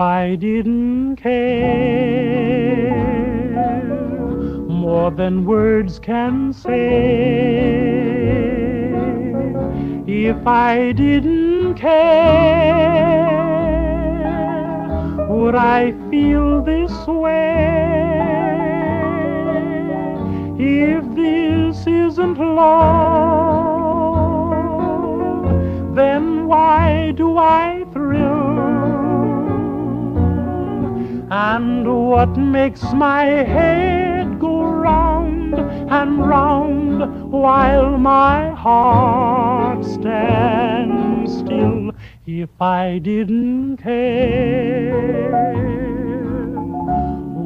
I didn't care more than words can say, if I didn't care, would I feel this way? If this isn't love, then why do I And what makes my head go round and round while my heart stands still? If I didn't care,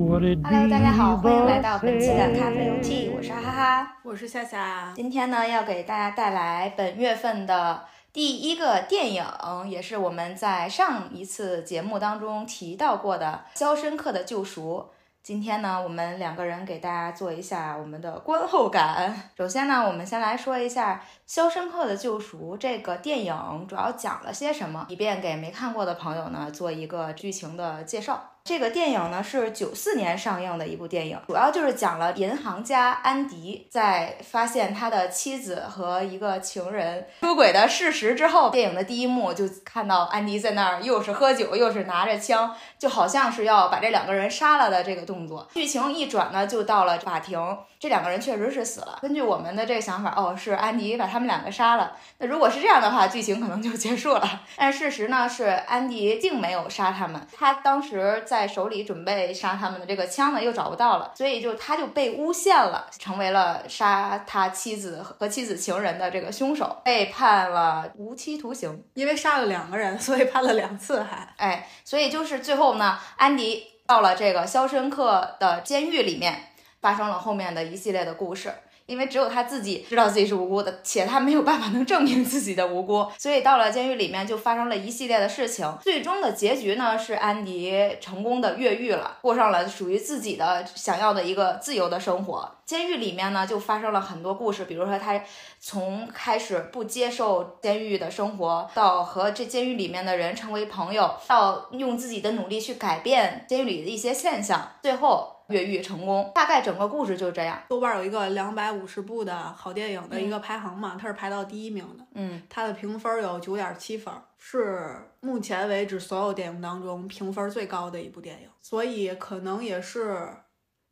Hello，大家好，欢迎来到本期的咖啡游记，我是哈哈。我是夏夏，今天呢，要给大家带来本月份的第一个电影，也是我们在上一次节目当中提到过的《肖申克的救赎》。今天呢，我们两个人给大家做一下我们的观后感。首先呢，我们先来说一下《肖申克的救赎》这个电影主要讲了些什么，以便给没看过的朋友呢做一个剧情的介绍。这个电影呢是九四年上映的一部电影，主要就是讲了银行家安迪在发现他的妻子和一个情人出轨的事实之后，电影的第一幕就看到安迪在那儿又是喝酒又是拿着枪，就好像是要把这两个人杀了的这个动作。剧情一转呢，就到了法庭，这两个人确实是死了。根据我们的这个想法，哦，是安迪把他们两个杀了。那如果是这样的话，剧情可能就结束了。但事实呢是，安迪并没有杀他们，他当时在手里准备杀他们的这个枪呢又找不到了，所以就他就被诬陷了，成为了杀他妻子和妻子情人的这个凶手，被判了无期徒刑。因为杀了两个人，所以判了两次还。哎，所以就是最后呢，安迪到了这个肖申克的监狱里面，发生了后面的一系列的故事。因为只有他自己知道自己是无辜的，且他没有办法能证明自己的无辜，所以到了监狱里面就发生了一系列的事情。最终的结局呢是安迪成功的越狱了，过上了属于自己的想要的一个自由的生活。监狱里面呢就发生了很多故事，比如说他从开始不接受监狱的生活，到和这监狱里面的人成为朋友，到用自己的努力去改变监狱里的一些现象，最后越狱成功。大概整个故事就是这样。豆瓣有一个两百五十部的好电影的一个排行嘛，它是排到第一名的，嗯，它的评分有九点七分，是目前为止所有电影当中评分最高的一部电影，所以可能也是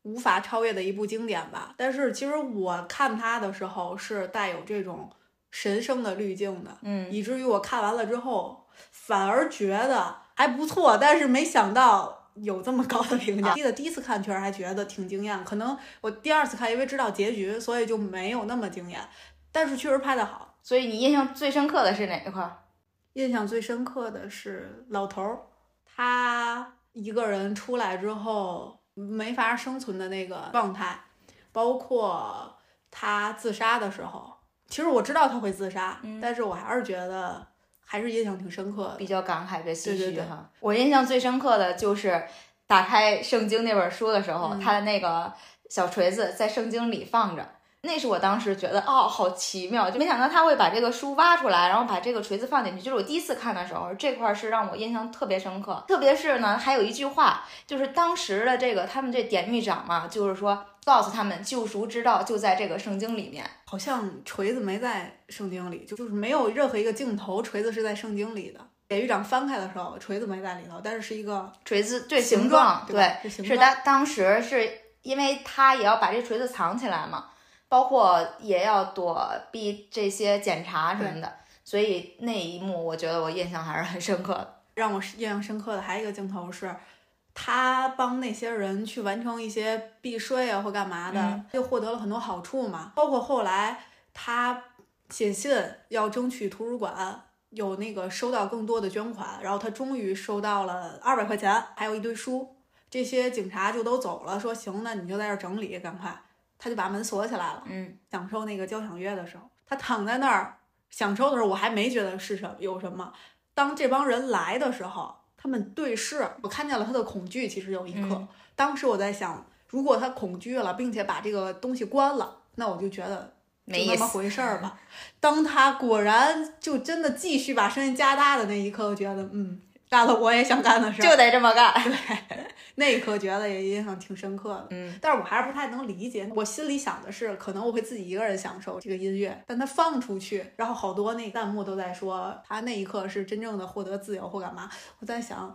无法超越的一部经典吧。但是其实我看它的时候是带有这种神圣的滤镜的，嗯以至于我看完了之后反而觉得还不错，但是没想到。有这么高的评价，记得第一次看确实还觉得挺惊艳，可能我第二次看因为知道结局，所以就没有那么惊艳，但是确实拍的好。所以你印象最深刻的是哪一块？印象最深刻的是老头儿，他一个人出来之后没法生存的那个状态，包括他自杀的时候。其实我知道他会自杀，嗯但是我还是觉得还是印象挺深刻的。比较感慨，比较唏对对对嘘哈。我印象最深刻的就是打开圣经那本书的时候，嗯他的那个小锤子在圣经里放着。那是我当时觉得哦，好奇妙，就没想到他会把这个书挖出来，然后把这个锤子放进去。就是我第一次看的时候，这块儿是让我印象特别深刻。特别是呢，还有一句话，就是当时的这个他们这典狱长嘛，就是说告诉他们救赎之道就在这个圣经里面。好像锤子没在圣经里，就就是没有任何一个镜头锤子是在圣经里的。典狱长翻开的时候，锤子没在里头，但是是一个锤子对形形状，对，是他当时是因为他也要把这锤子藏起来嘛，包括也要躲避这些检查什么的，所以那一幕我觉得我印象还是很深刻的。让我印象深刻的还有一个镜头是，他帮那些人去完成一些避税啊或干嘛的，嗯就获得了很多好处嘛。包括后来他写信要争取图书馆有那个收到更多的捐款，然后他终于收到了二百块钱，还有一堆书。这些警察就都走了，说行，那你就在这儿整理，赶快。他就把门锁起来了。嗯，享受那个交响乐的时候，他躺在那儿享受的时候，我还没觉得是什么有什么。当这帮人来的时候，他们对视，我看见了他的恐惧。其实有一刻，嗯当时我在想，如果他恐惧了，并且把这个东西关了，那我就觉得没那么回事儿吧。当他果然就真的继续把声音加大的那一刻，我觉得嗯，干了我也想干的事儿，就得这么干。对那一刻觉得也印象挺深刻的。嗯，但是我还是不太能理解。我心里想的是，可能我会自己一个人享受这个音乐，但它放出去，然后好多那弹幕都在说他那一刻是真正的获得自由或干嘛。我在想，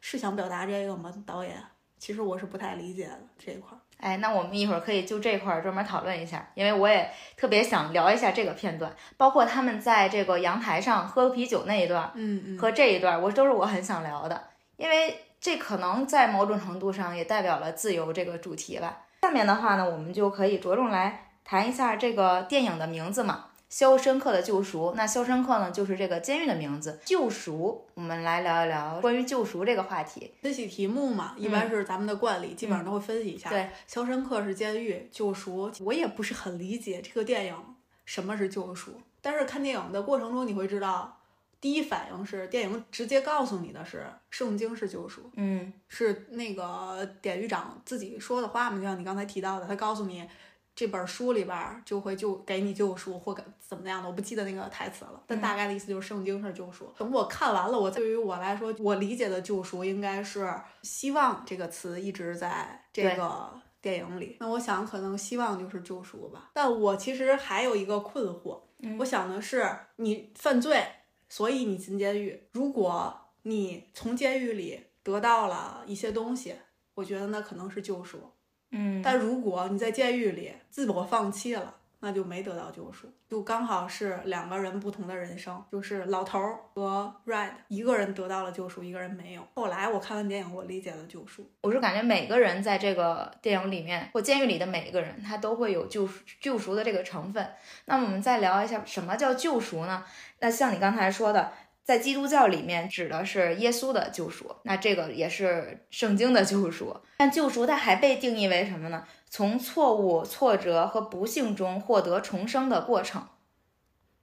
是想表达这个吗？导演，其实我是不太理解的这一块儿。哎，那我们一会儿可以就这块儿专门讨论一下，因为我也特别想聊一下这个片段，包括他们在这个阳台上喝啤酒那一段嗯嗯，和这一段，我都是我很想聊的，因为这可能在某种程度上也代表了自由这个主题吧。下面的话呢，我们就可以着重来谈一下这个电影的名字嘛，《肖申克的救赎》。那肖申克呢，就是这个监狱的名字。救赎，我们来聊一聊关于救赎这个话题。分析题目嘛，一般是咱们的惯例，基本上都会分析一下。嗯对，肖申克是监狱救赎，我也不是很理解这个电影什么是救赎。但是看电影的过程中，你会知道，第一反应是电影直接告诉你的是圣经是救赎，嗯是那个典狱长自己说的话嘛，就像你刚才提到的，他告诉你。这本书里边儿就会就给你救赎或者怎么样的，我不记得那个台词了，但大概的意思就是圣经是救赎。等我看完了，我对于我来说，我理解的救赎应该是希望这个词一直在这个电影里。那我想可能希望就是救赎吧。但我其实还有一个困惑，嗯我想的是你犯罪，所以你进监狱。如果你从监狱里得到了一些东西，我觉得那可能是救赎。嗯，但如果你在监狱里自我放弃了，那就没得到救赎，就刚好是两个人不同的人生，就是老头儿和 Red，一个人得到了救赎，一个人没有。后来我看完电影，我理解了救赎。我是感觉每个人在这个电影里面或监狱里的每一个人，他都会有救赎救赎的这个成分。那么我们再聊一下什么叫救赎呢？那像你刚才说的，在基督教里面指的是耶稣的救赎，那这个也是圣经的救赎。但救赎它还被定义为什么呢？从错误、挫折和不幸中获得重生的过程。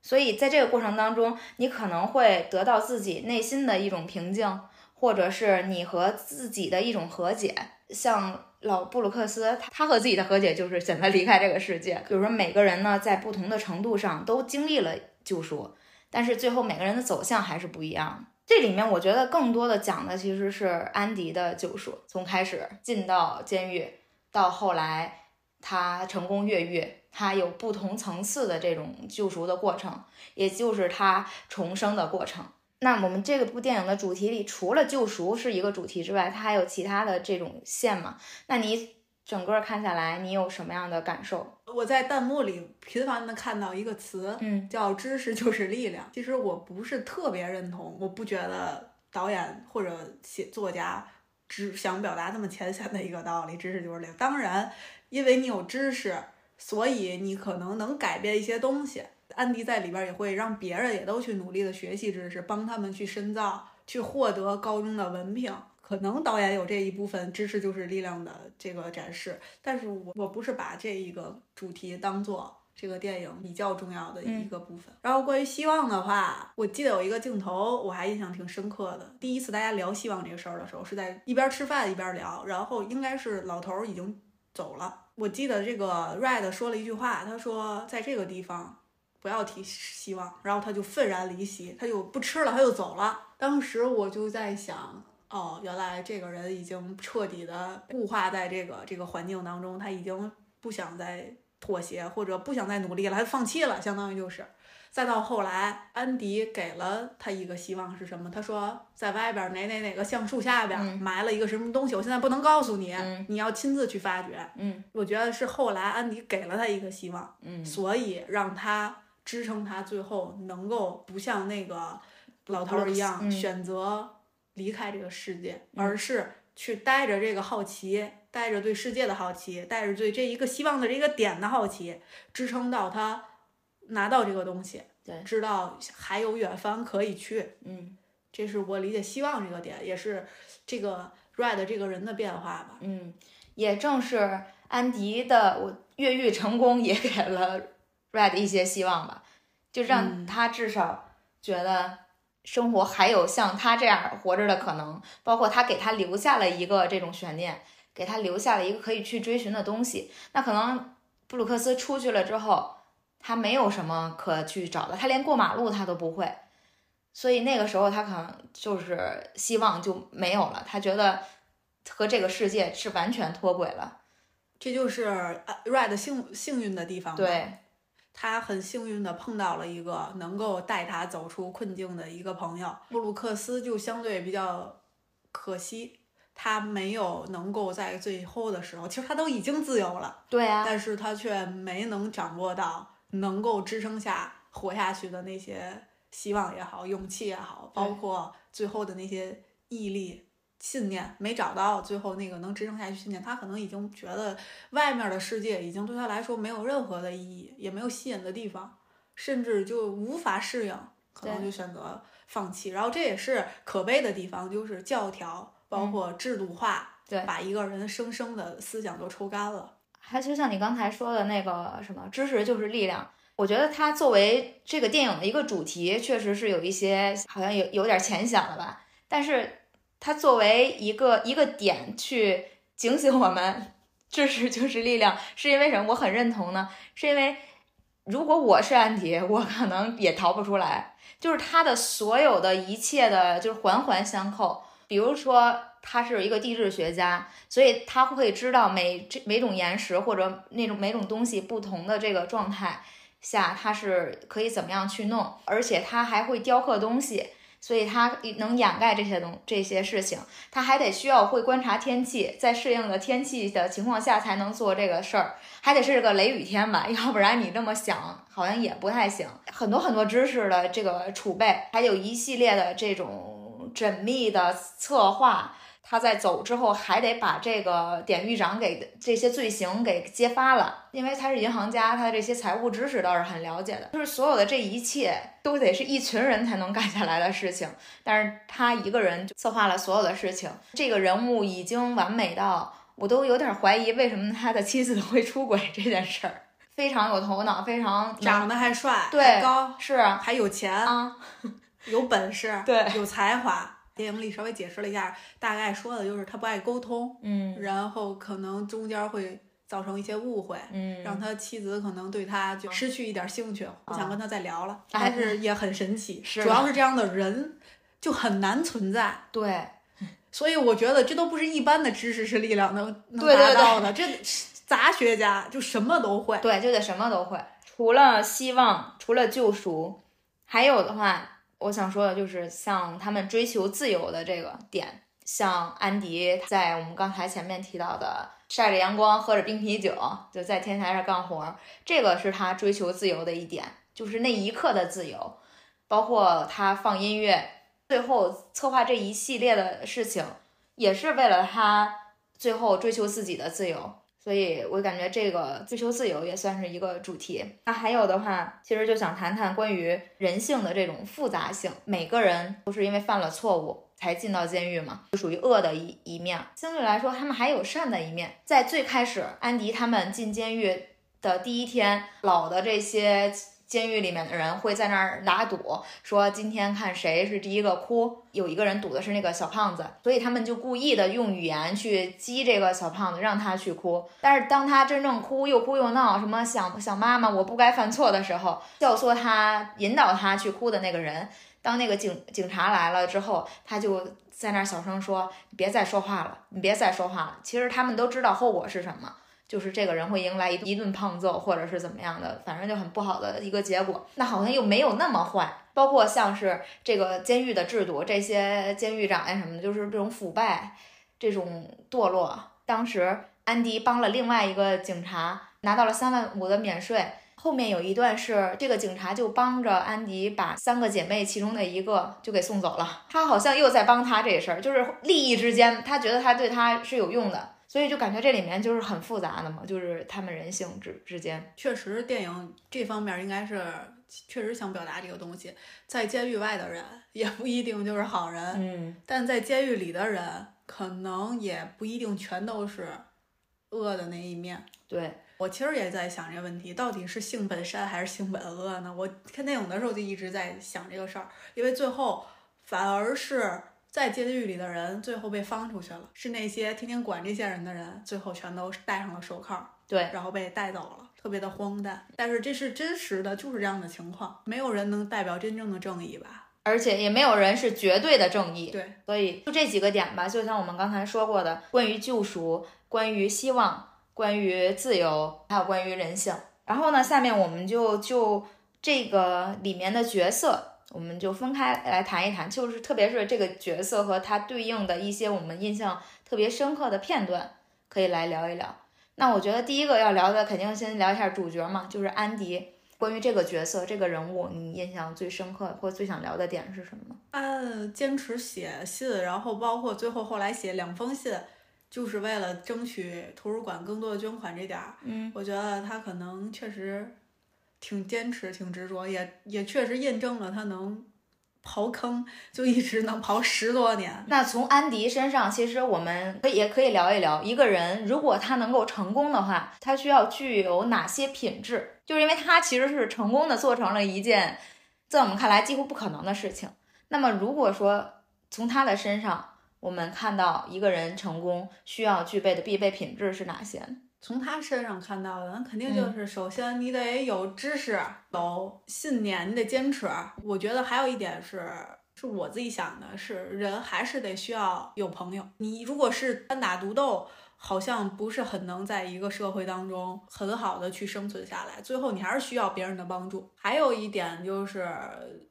所以在这个过程当中，你可能会得到自己内心的一种平静，或者是你和自己的一种和解。像老布鲁克斯，他他和自己的和解就是选择离开这个世界。比如说每个人呢，在不同的程度上都经历了救赎，但是最后每个人的走向还是不一样。这里面我觉得更多的讲的其实是安迪的救赎，从开始进到监狱，到后来他成功越狱，他有不同层次的这种救赎的过程，也就是他重生的过程。那我们这个部电影的主题里，除了救赎是一个主题之外，它还有其他的这种线嘛？那你整个看下来，你有什么样的感受？我在弹幕里频繁的看到一个词，嗯叫“知识就是力量”。其实我不是特别认同，我不觉得导演或者写作家只想表达这么浅显的一个道理，知识就是力量。当然，因为你有知识，所以你可能能改变一些东西。安迪在里边也会让别人也都去努力的学习知识，帮他们去深造，去获得高中的文凭。可能导演有这一部分知识就是力量的这个展示，但是我我不是把这一个主题当做这个电影比较重要的一个部分。然后关于希望的话，我记得有一个镜头我还印象挺深刻的。第一次大家聊希望这个事儿的时候，是在一边吃饭一边聊，然后应该是老头儿已经走了。我记得这个 Red 说了一句话，他说在这个地方不要提希望，然后他就愤然离席，他就不吃了，他就走了。当时我就在想。哦，原来这个人已经彻底的固化在这个这个环境当中，他已经不想再妥协或者不想再努力了，他放弃了，相当于就是。再到后来，安迪给了他一个希望是什么？他说在外边哪哪哪个橡树下边嗯埋了一个什么东西，我现在不能告诉你，嗯你要亲自去发掘。嗯我觉得是后来安迪给了他一个希望，嗯所以让他支撑他最后能够不像那个老头儿一样嗯选择离开这个世界，嗯而是去带着这个好奇，带着对世界的好奇，带着对这一个希望的这个点的好奇，支撑到他拿到这个东西，对知道还有远方可以去。嗯这是我理解希望这个点，也是这个 Red 这个人的变化吧。嗯，也正是安迪的我越狱成功，也给了 Red 一些希望吧，就让嗯他至少觉得生活还有像他这样活着的可能，包括他给他留下了一个这种悬念，给他留下了一个可以去追寻的东西。那可能布鲁克斯出去了之后，他没有什么可去找的，他连过马路他都不会。所以那个时候他可能就是希望就没有了，他觉得和这个世界是完全脱轨了。这就是呃 Red 幸幸运的地方。，对，他很幸运的碰到了一个能够带他走出困境的一个朋友。布鲁克斯就相对比较可惜，他没有能够在最后的时候，其实他都已经自由了，对啊，但是他却没能掌握到能够支撑下活下去的那些希望也好，勇气也好，包括最后的那些毅力。信念没找到，最后那个能支撑下去信念，他可能已经觉得外面的世界已经对他来说没有任何的意义，也没有吸引的地方，甚至就无法适应，可能就选择放弃。然后这也是可悲的地方，就是教条包括制度化，嗯对把一个人生生的思想都抽干了。还就像你刚才说的那个什么，知识就是力量。我觉得它作为这个电影的一个主题，确实是有一些好像有有点浅显了吧。但是它作为一个一个点去警醒我们，知识就是力量，是因为什么？我很认同呢，是因为如果我是安迪，我可能也逃不出来。就是他的所有的一切的，就是环环相扣。比如说，他是一个地质学家，所以他会知道每这每种岩石或者那种每种东西不同的这个状态下，它是可以怎么样去弄，而且他还会雕刻东西，所以他能掩盖这些东这些事情。他还得需要会观察天气，在适应的天气的情况下才能做这个事儿，还得是个雷雨天吧，要不然你这么想好像也不太行。很多很多知识的这个储备，还有一系列的这种缜密的策划。他在走之后，还得把这个典狱长给这些罪行给揭发了，因为他是银行家，他的这些财务知识倒是很了解的。就是所有的这一切都得是一群人才能干下来的事情，但是他一个人就策划了所有的事情。这个人物已经完美到我都有点怀疑，为什么他的妻子会出轨这件事儿。非常有头脑，非常长得还帅，对高，是啊还有钱，啊，有本事，对有才华。电影里稍微解释了一下，大概说的就是他不爱沟通，嗯然后可能中间会造成一些误会，嗯，让他妻子可能对他就失去一点兴趣，不想跟他再聊了。哎但是也很神奇，是主要是这样的人就很难存在。对 所以我觉得这都不是一般的知识是力量能能达到的，这 杂学家就什么都会。对，就得什么都会，除了希望，除了救赎，还有的话，我想说的就是像他们追求自由的这个点，像安迪在我们刚才前面提到的，晒着阳光，喝着冰啤酒，就在天台上干活，这个是他追求自由的一点，就是那一刻的自由，包括他放音乐，最后策划这一系列的事情，也是为了他最后追求自己的自由。所以我感觉这个追求自由也算是一个主题。那还有的话，其实就想谈谈关于人性的这种复杂性。每个人都是因为犯了错误才进到监狱嘛，就属于恶的一一面。相对来说，他们还有善的一面。在最开始，安迪他们进监狱的第一天，老的这些。监狱里面的人会在那儿打赌，说今天看谁是第一个哭。有一个人赌的是那个小胖子，所以他们就故意的用语言去激这个小胖子，让他去哭。但是当他真正哭，又哭又闹，什么想想妈妈，我不该犯错的时候，教唆他、引导他去哭的那个人，当那个警警察来了之后，他就在那儿小声说：“你别再说话了，你别再说话了。”其实他们都知道后果是什么。就是这个人会迎来一一顿胖揍，或者是怎么样的，反正就很不好的一个结果。那好像又没有那么坏，包括像是这个监狱的制度，这些监狱长呀什么的，就是这种腐败，这种堕落。当时安迪帮了另外一个警察拿到了三万五的免税。后面有一段是这个警察就帮着安迪把三个姐妹其中的一个就给送走了，他好像又在帮他这事儿，就是利益之间，他觉得他对他是有用的。所以就感觉这里面就是很复杂的嘛，就是他们人性之之间。确实，电影这方面应该是确实想表达这个东西。在监狱外的人也不一定就是好人，嗯，但在监狱里的人可能也不一定全都是恶的那一面。对，我其实也在想这个问题，到底是性本善还是性本恶呢？我看电影的时候就一直在想这个事儿，因为最后反而是在监狱里的人最后被放出去了，是那些天天管这些人的人，最后全都戴上了手铐，对，然后被带走了，特别的荒诞。但是这是真实的，就是这样的情况，没有人能代表真正的正义吧？而且也没有人是绝对的正义。对，所以就这几个点吧，就像我们刚才说过的，关于救赎，关于希望，关于自由，还有关于人性。然后呢，下面我们就就这个里面的角色。我们就分开来谈一谈，就是特别是这个角色和他对应的一些我们印象特别深刻的片段，可以来聊一聊。那我觉得第一个要聊的，肯定先聊一下主角嘛，就是安迪。关于这个角色、这个人物，你印象最深刻或最想聊的点是什么？他坚持写信，然后包括最后后来写两封信，就是为了争取图书馆更多的捐款这点儿。嗯，我觉得他可能确实。挺坚持，挺执着，也也确实印证了他能刨坑，就一直能刨十多年。那从安迪身上，其实我们可也可以聊一聊，一个人如果他能够成功的话，他需要具有哪些品质？就是因为他其实是成功的做成了一件在我们看来几乎不可能的事情。那么如果说从他的身上，我们看到一个人成功需要具备的必备品质是哪些？从他身上看到的，那肯定就是首先你得有知识，有信念，你得坚持。我觉得还有一点是，是我自己想的，是人还是得需要有朋友。你如果是单打独斗，好像不是很能在一个社会当中很好的去生存下来。最后你还是需要别人的帮助。还有一点就是，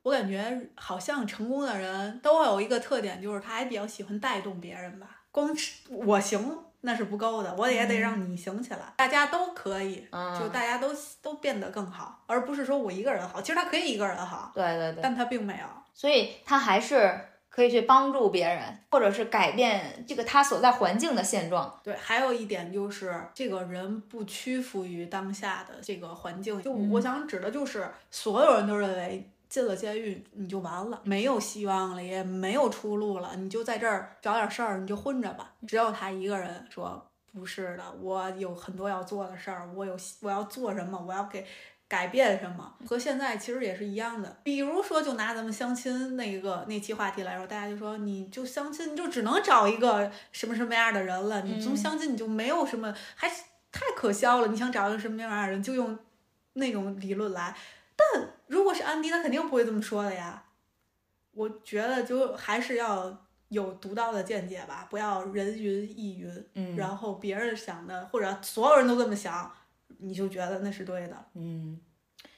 我感觉好像成功的人都有一个特点，就是他还比较喜欢带动别人吧。光吃我行。那是不够的，我也得让你行起来，大家都可以，就大家都都变得更好，而不是说我一个人好。其实他可以一个人好，对对对，但他并没有，所以他还是可以去帮助别人，或者是改变这个他所在环境的现状。对，还有一点就是这个人不屈服于当下的这个环境，就我想指的就是所有人都认为。进了监狱你就完了，没有希望了，也没有出路了，你就在这儿找点事儿，你就混着吧。只有他一个人说不是的，我有很多要做的事儿，我有我要做什么，我要给改变什么，和现在其实也是一样的。比如说，就拿咱们相亲那个那期话题来说，大家就说你就相亲，你就只能找一个什么什么样的人了，你从相亲你就没有什么，还太可笑了。你想找一个什么样的人，就用那种理论来。但如果是安迪，他肯定不会这么说的呀。我觉得就还是要有独到的见解吧，不要人云亦云。嗯，然后别人想的或者所有人都这么想，你就觉得那是对的。嗯，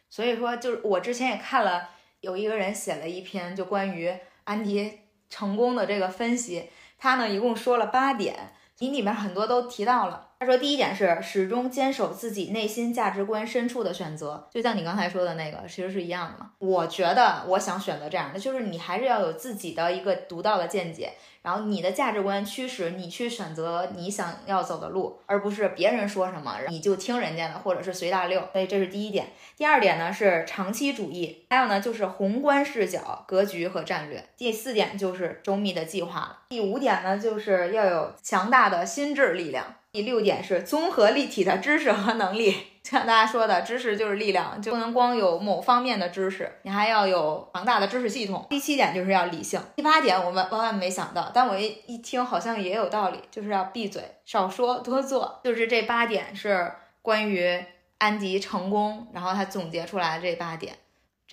所以说就是我之前也看了，有一个人写了一篇就关于安迪成功的这个分析，他呢一共说了八点，你里面很多都提到了。他说：“第一点是始终坚守自己内心价值观深处的选择，就像你刚才说的那个，其实是一样的嘛。我觉得我想选择这样的，就是你还是要有自己的一个独到的见解。”然后你的价值观驱使你去选择你想要走的路，而不是别人说什么你就听人家的，或者是随大溜。所以这是第一点。第二点呢是长期主义，还有呢就是宏观视角、格局和战略。第四点就是周密的计划。第五点呢就是要有强大的心智力量。第六点是综合立体的知识和能力。像大家说的，知识就是力量，就不能光有某方面的知识，你还要有庞大的知识系统。第七点就是要理性。第八点我们万万没想到，但我一一听好像也有道理，就是要闭嘴，少说多做。就是这八点是关于安迪成功，然后他总结出来这八点，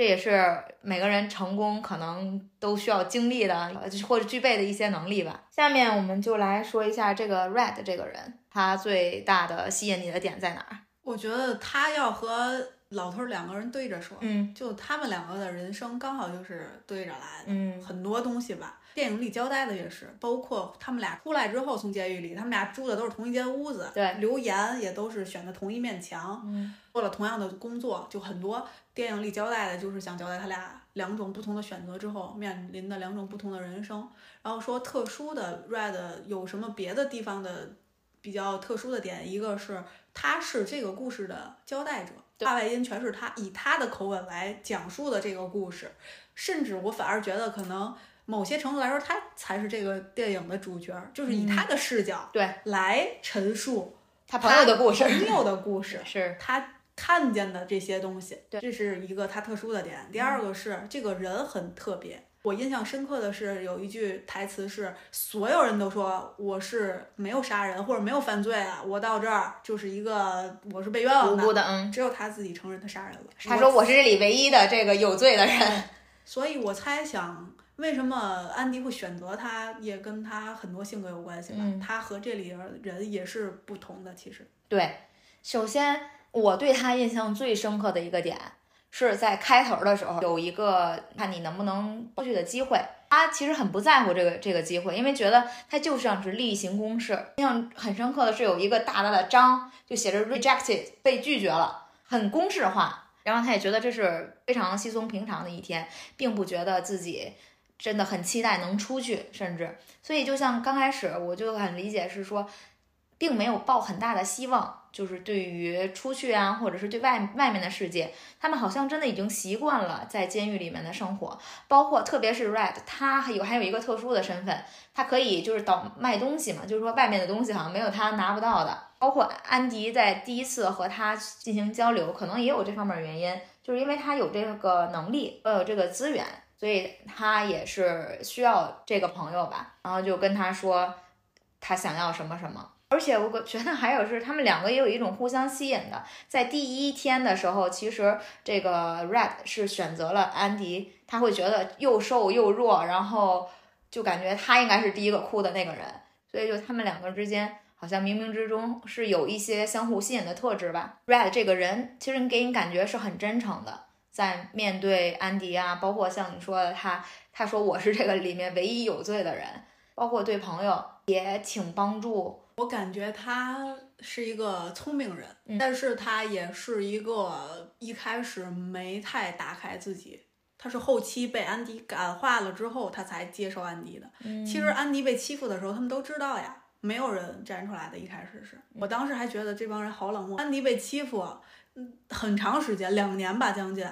这也是每个人成功可能都需要经历的，或者具备的一些能力吧。下面我们就来说一下这个 Red 这个人，他最大的吸引你的点在哪儿？我觉得他要和老头两个人对着说，嗯，就他们两个的人生刚好就是对着来的，嗯，很多东西吧。电影里交代的也是，包括他们俩出来之后从监狱里，他们俩住的都是同一间屋子，对，留言也都是选的同一面墙，嗯，做了同样的工作，就很多电影里交代的就是想交代他俩两种不同的选择之后面临的两种不同的人生。然后说特殊的 Red 有什么别的地方的比较特殊的点，一个是。他是这个故事的交代者，话外音全是他以他的口吻来讲述的这个故事，甚至我反而觉得可能某些程度来说，他才是这个电影的主角，就是以他的视角对来陈述他朋友的故事，朋友的故事 是他看见的这些东西，对，这是一个他特殊的点。第二个是这个人很特别。我印象深刻的是有一句台词是，所有人都说我是没有杀人或者没有犯罪啊，我到这儿就是一个我是被冤枉的，无辜的，嗯，只有他自己承认他杀人了。他说我是这里唯一的这个有罪的人。所以我猜想，为什么安迪会选择他，也跟他很多性格有关系吧。嗯他和这里人也是不同的，其实。对，首先我对他印象最深刻的一个点是在开头的时候有一个看你能不能过去的机会。他其实很不在乎这个这个机会，因为觉得他就像是例行公事。印象很深刻的是有一个大大的章，就写着 rejected 被拒绝了，很公式化。然后他也觉得这是非常稀松平常的一天，并不觉得自己真的很期待能出去，甚至所以就像刚开始我就很理解是说，并没有抱很大的希望，就是对于出去啊，或者是对外外面的世界，他们好像真的已经习惯了在监狱里面的生活，包括特别是 Red，他还有还有一个特殊的身份，他可以就是倒卖东西嘛，就是说外面的东西好像没有他拿不到的。包括安迪在第一次和他进行交流，可能也有这方面原因，就是因为他有这个能力，呃，有这个资源，所以他也是需要这个朋友吧。然后就跟他说他想要什么什么。而且我觉得还有是，他们两个也有一种互相吸引的。在第一天的时候，其实这个 Red 是选择了安迪，他会觉得又瘦又弱，然后就感觉他应该是第一个哭的那个人，所以就他们两个之间好像冥冥之中是有一些相互吸引的特质吧。Red 这个人其实给你感觉是很真诚的，在面对安迪啊，包括像你说的他，他说我是这个里面唯一有罪的人，包括对朋友也挺帮助。我感觉他是一个聪明人，嗯但是他也是一个一开始没太打开自己，他是后期被安迪感化了之后，他才接受安迪的。嗯其实安迪被欺负的时候，他们都知道呀，没有人站出来的。一开始是我当时还觉得这帮人好冷漠。安迪被欺负，嗯，很长时间，两年吧，将近。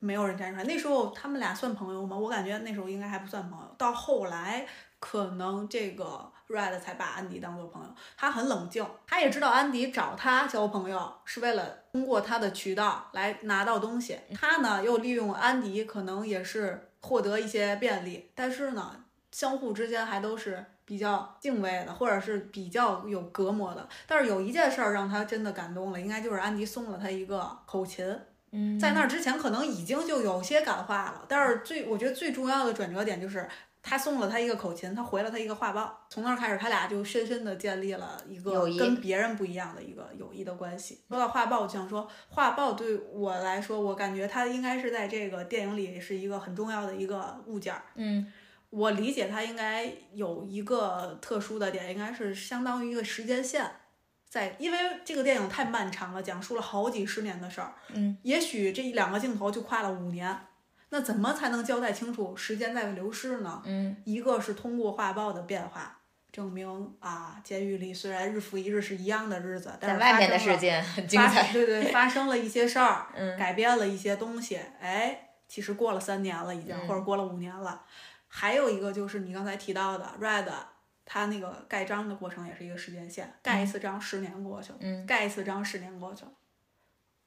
没有人站出来，那时候他们俩算朋友吗？我感觉那时候应该还不算朋友。到后来，可能这个 Red 才把安迪当做朋友。他很冷静，他也知道安迪找他交朋友是为了通过他的渠道来拿到东西。他呢又利用安迪，可能也是获得一些便利，但是呢，相互之间还都是比较敬畏的，或者是比较有隔膜的。但是有一件事儿让他真的感动了，应该就是安迪送了他一个口琴。嗯在那之前可能已经就有些感化了，但是最我觉得最重要的转折点就是他送了他一个口琴，他回了他一个画报，从那儿开始他俩就深深的建立了一个跟别人不一样的一个友谊的关系。说到画报，我想说画报对我来说，我感觉它应该是在这个电影里是一个很重要的一个物件儿。嗯我理解它应该有一个特殊的点，应该是相当于一个时间线，在因为这个电影太漫长了，讲述了好几十年的事儿。嗯，也许这两个镜头就跨了五年，那怎么才能交代清楚时间在流逝呢？嗯一个是通过画报的变化。证明啊，监狱里虽然日复一日是一样的日子，但是外面的世界很精彩。对对，发生了一些事儿，嗯改变了一些东西。哎，其实过了三年了，已经、嗯或者过了五年了。还有一个就是你刚才提到的 Red，他那个盖章的过程也是一个时间线，盖一次章十年过去了，嗯盖一次章十年过去了。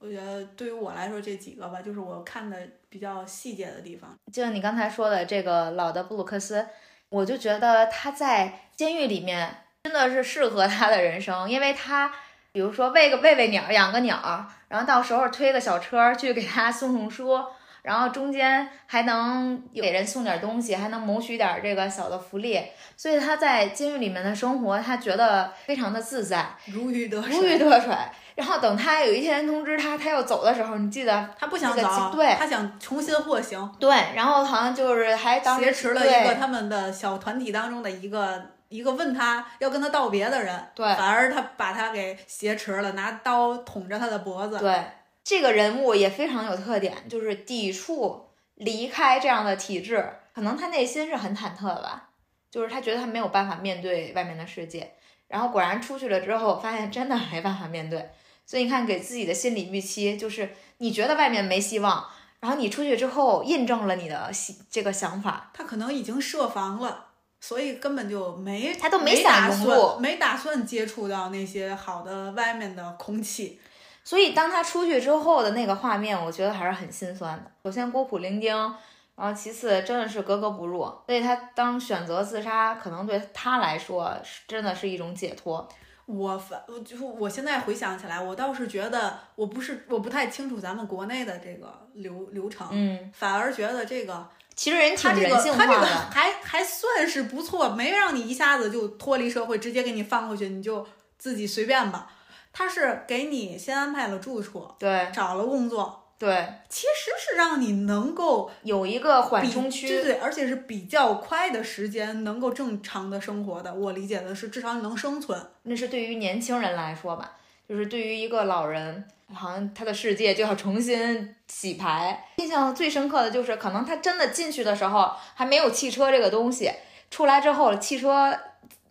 我觉得对于我来说，这几个吧，就是我看的比较细节的地方。就像你刚才说的这个老的布鲁克斯，我就觉得他在监狱里面真的是适合他的人生，因为他比如说喂个喂喂鸟，养个鸟，然后到时候推个小车去给他送送书，然后中间还能给人送点东西，还能谋取点这个小的福利，所以他在监狱里面的生活，他觉得非常的自在，如鱼得水，如鱼得水。然后等他有一天通知他他要走的时候，你记得他不想那个走，对他想重新获刑，对，然后好像就是还当时挟持了一个他们的小团体当中的一个一个问他要跟他道别的人，对反而他把他给挟持了，拿刀捅着他的脖子。对，这个人物也非常有特点，就是抵触离开这样的体制，可能他内心是很忐忑的吧，就是他觉得他没有办法面对外面的世界，然后果然出去了之后，发现真的没办法面对，所以你看给自己的心理预期就是你觉得外面没希望，然后你出去之后印证了你的这个想法，他可能已经设防了。所以根本就没他都没没打想融入算，没打算接触到那些好的外面的空气。所以当他出去之后的那个画面，我觉得还是很心酸的。首先孤苦伶仃，然后其次真的是格格不入，所以他当选择自杀，可能对他来说是真的是一种解脱。我反我就我现在回想起来，我倒是觉得我不是我不太清楚咱们国内的这个流流程，嗯，反而觉得这个其实人挺他这个人性化他这个的，还还算是不错，没让你一下子就脱离社会，直接给你放回去，你就自己随便吧。他是给你先安排了住处，对找了工作，对，其实是让你能够有一个缓冲区，对对，而且是比较快的时间能够正常的生活的。我理解的是，至少你能生存。那是对于年轻人来说吧，就是对于一个老人，好像他的世界就要重新洗牌。印象最深刻的就是，可能他真的进去的时候还没有汽车这个东西，出来之后汽车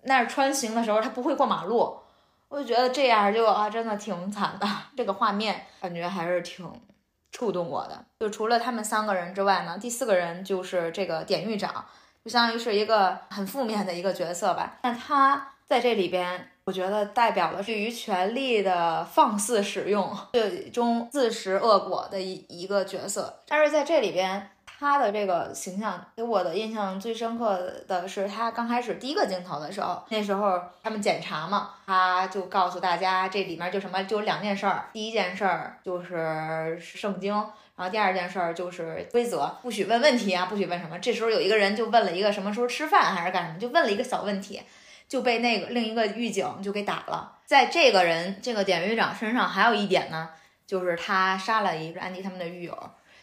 那儿穿行的时候，他不会过马路。我就觉得这样就啊，真的挺惨的。这个画面感觉还是挺触动我的。就除了他们三个人之外呢，第四个人就是这个典狱长，就相当于是一个很负面的一个角色吧。但他在这里边，我觉得代表了对于权力的放肆使用，最终自食恶果的一一个角色。但是在这里边，他的这个形象给我的印象最深刻的是，他刚开始第一个镜头的时候，那时候他们检查嘛，他就告诉大家这里面就什么就两件事儿，第一件事儿就是圣经。然后第二件事儿就是规则，不许问问题啊，不许问什么。这时候有一个人就问了一个什么时候吃饭还是干什么，就问了一个小问题，就被那个另一个狱警就给打了。在这个人这个典狱长身上还有一点呢，就是他杀了一个安迪他们的狱友，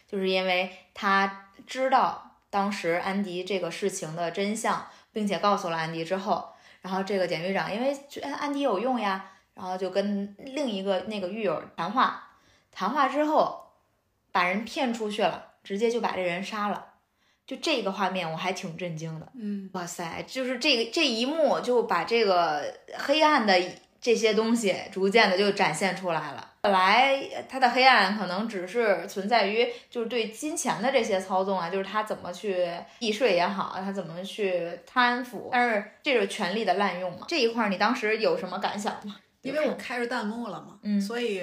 就是因为他知道当时安迪这个事情的真相，并且告诉了安迪之后，然后这个典狱长因为觉得安迪有用呀，然后就跟另一个那个狱友谈话，谈话之后。把人骗出去了，直接就把这人杀了，就这个画面我还挺震惊的。嗯，哇塞，就是这个这一幕就把这个黑暗的这些东西逐渐的就展现出来了。本来他的黑暗可能只是存在于就是对金钱的这些操纵啊，就是他怎么去避税也好，他怎么去贪腐，但是这是权力的滥用嘛。这一块你当时有什么感想吗？因为我开着弹幕了嘛，嗯所以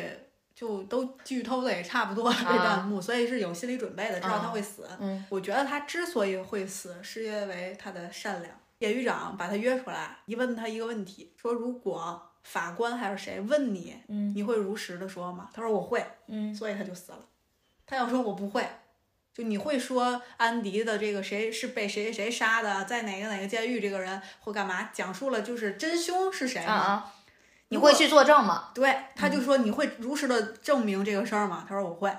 就都剧透的也差不多了，这弹幕，所以是有心理准备的，知道他会死。嗯我觉得他之所以会死，是因为他的善良。典狱长把他约出来，一问他一个问题，说如果法官还是谁问你，嗯你会如实的说吗？他说我会，嗯所以他就死了。他要说我不会，就你会说安迪的这个谁是被谁谁杀的，在哪个哪个监狱，这个人或干嘛，讲述了就是真凶是谁吗？你会去作证吗？对，他就说你会如实的证明这个事儿吗？他说我会，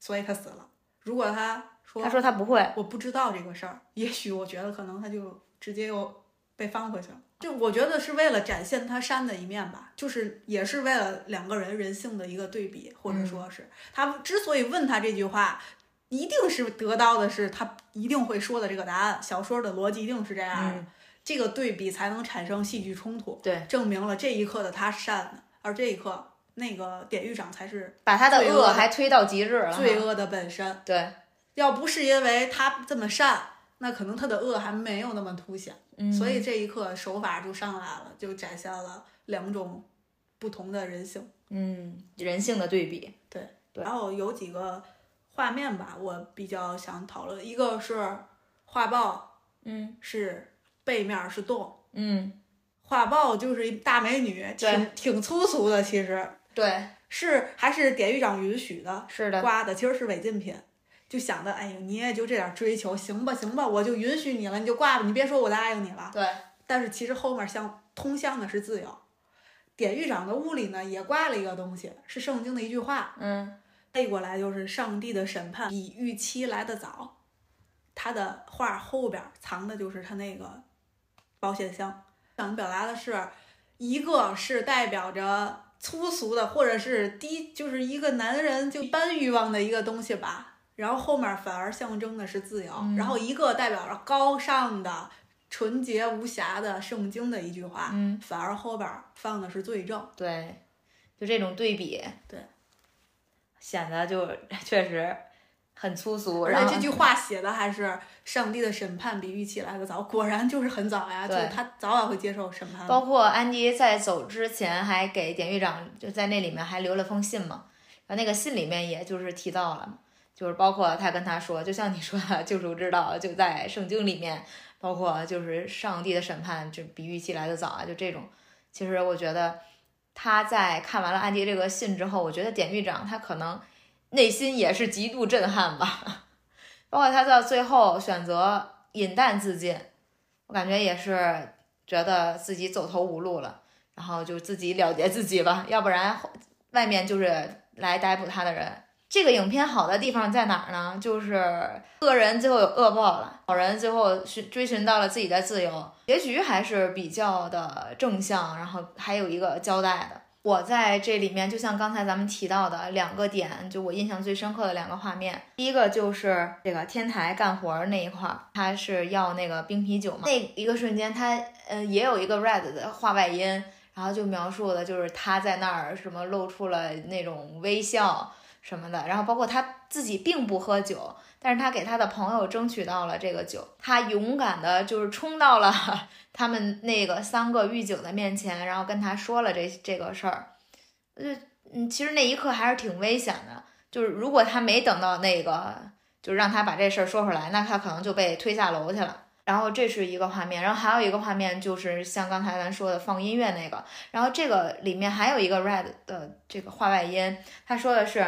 所以他死了。如果他说他说他不会。我不知道这个事儿，也许我觉得可能他就直接又被放回去了。就我觉得是为了展现他善的一面吧，就是也是为了两个人人性的一个对比，或者说是、他之所以问他这句话，一定是得到的是他一定会说的这个答案。小说的逻辑一定是这样的，嗯这个对比才能产生戏剧冲突，对，证明了这一刻的他是善的，而这一刻那个典狱长才是把他的恶还推到极致了。罪恶的本身。对，要不是因为他这么善，那可能他的恶还没有那么凸显。嗯，所以这一刻手法就上来了，就展现了两种不同的人性。嗯，人性的对比。对然后有几个画面吧，我比较想讨论，一个是画报嗯是背面是洞，嗯，画报就是一大美女，挺挺粗俗的，其实对，是还是典狱长允许的，是的，刮的其实是违禁品。就想着，哎呀，你也就这点追求，行吧，行吧，我就允许你了，你就挂吧，你别说我答应你了。对，但是其实后面相通向的是自由。典狱长的屋里呢也挂了一个东西，是圣经的一句话，嗯背过来就是“上帝的审判比预期来得早”。他的画后边藏的就是他那个保险箱，想表达的是，一个是代表着粗俗的或者是低，就是一个男人就一般欲望的一个东西吧。然后后面反而象征的是自由，嗯然后一个代表着高尚的、纯洁无瑕的圣经的一句话，嗯，反而后边放的是罪证。对，就这种对比，对，显得就 确实很粗俗。然后而且这句话写的还是上帝的审判比预期来的早，果然就是很早呀，就他早晚会接受审判。包括安迪在走之前还给典狱长就在那里面还留了封信嘛，然后那个信里面也就是提到了，就是包括他跟他说，就像你说的，救赎之道就在圣经里面，包括就是上帝的审判就比预期来的早啊，就这种其实我觉得他在看完了安迪这个信之后，我觉得典狱长他可能内心也是极度震撼吧。包括他到最后选择饮弹自尽，我感觉也是觉得自己走投无路了，然后就自己了结自己吧，要不然外面就是来逮捕他的人。这个影片好的地方在哪儿呢？就是恶人最后有恶报了，好人最后寻追寻到了自己的自由，结局还是比较的正向，然后还有一个交代的。我在这里面，就像刚才咱们提到的两个点，就我印象最深刻的两个画面。第一个就是这个天台干活那一块，他是要那个冰啤酒嘛，那一个瞬间，他呃也有一个 red 的画外音，然后就描述的就是他在那儿什么露出了那种微笑。什么的，然后包括他自己并不喝酒，但是他给他的朋友争取到了这个酒，他勇敢的就是冲到了 他们那个三个狱警的面前，然后跟他说了这这个事儿，就嗯，其实那一刻还是挺危险的，就是如果他没等到那个，就让他把这事儿说出来，那他可能就被推下楼去了。然后这是一个画面，然后还有一个画面就是像刚才咱说的放音乐那个，然后这个里面还有一个 red 的这个画外音，他说的是。